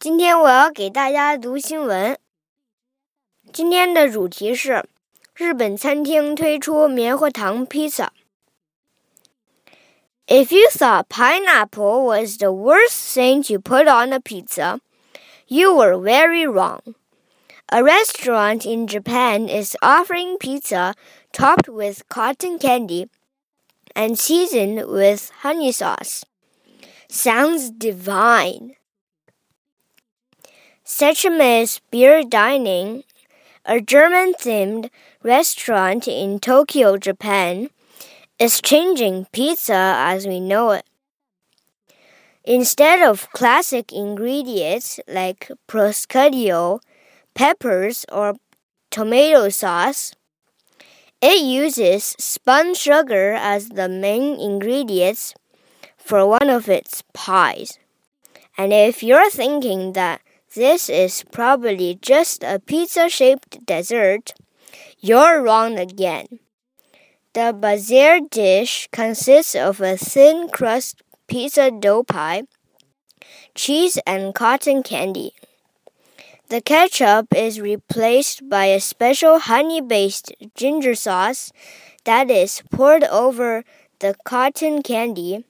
今天我要给大家读新闻。今天的主题是日本餐厅推出棉花糖披萨。If you thought pineapple was the worst thing to put on a pizza, you were very wrong. A restaurant in Japan is offering pizza topped with cotton candy and seasoned with honey sauce. Sounds divine. Schmatz Beer Dining, a German themed restaurant in Tokyo, Japan, is changing pizza as we know it. Instead of classic ingredients like prosciutto, peppers, or tomato sauce, it uses spun sugar as the main ingredients for one of its pies. And if you're thinking that this is probably just a pizza shaped dessert. You're wrong again. The bizarre dish consists of a thin crust pizza dough pie, cheese, and cotton candy. The ketchup is replaced by a special honey based ginger sauce that is poured over the cotton candy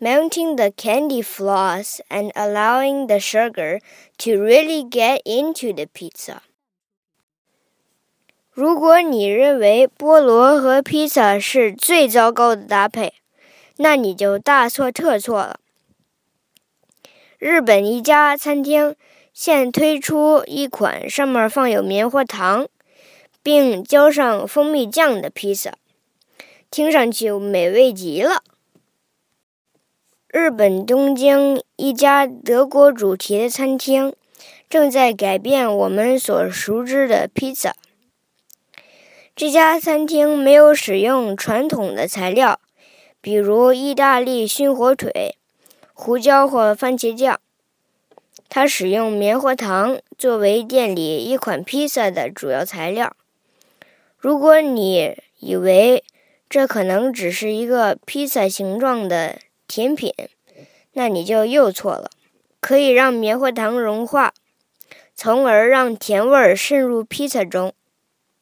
melting the candy floss and allowing the sugar to really get into the pizza. 如果你认为菠萝和披萨是最糟糕的搭配，那你就大错特错了。日本一家餐厅现推出一款上面放有棉花糖，并浇上蜂蜜酱的披萨，听上去美味极了。日本东京一家德国主题的餐厅正在改变我们所熟知的披萨。这家餐厅没有使用传统的材料，比如意大利熏火腿、胡椒或番茄酱。它使用棉花糖作为店里一款披萨的主要材料。如果你以为这可能只是一个披萨形状的，甜品，那你就又错了。可以让棉花糖融化，从而让甜味渗入披萨中。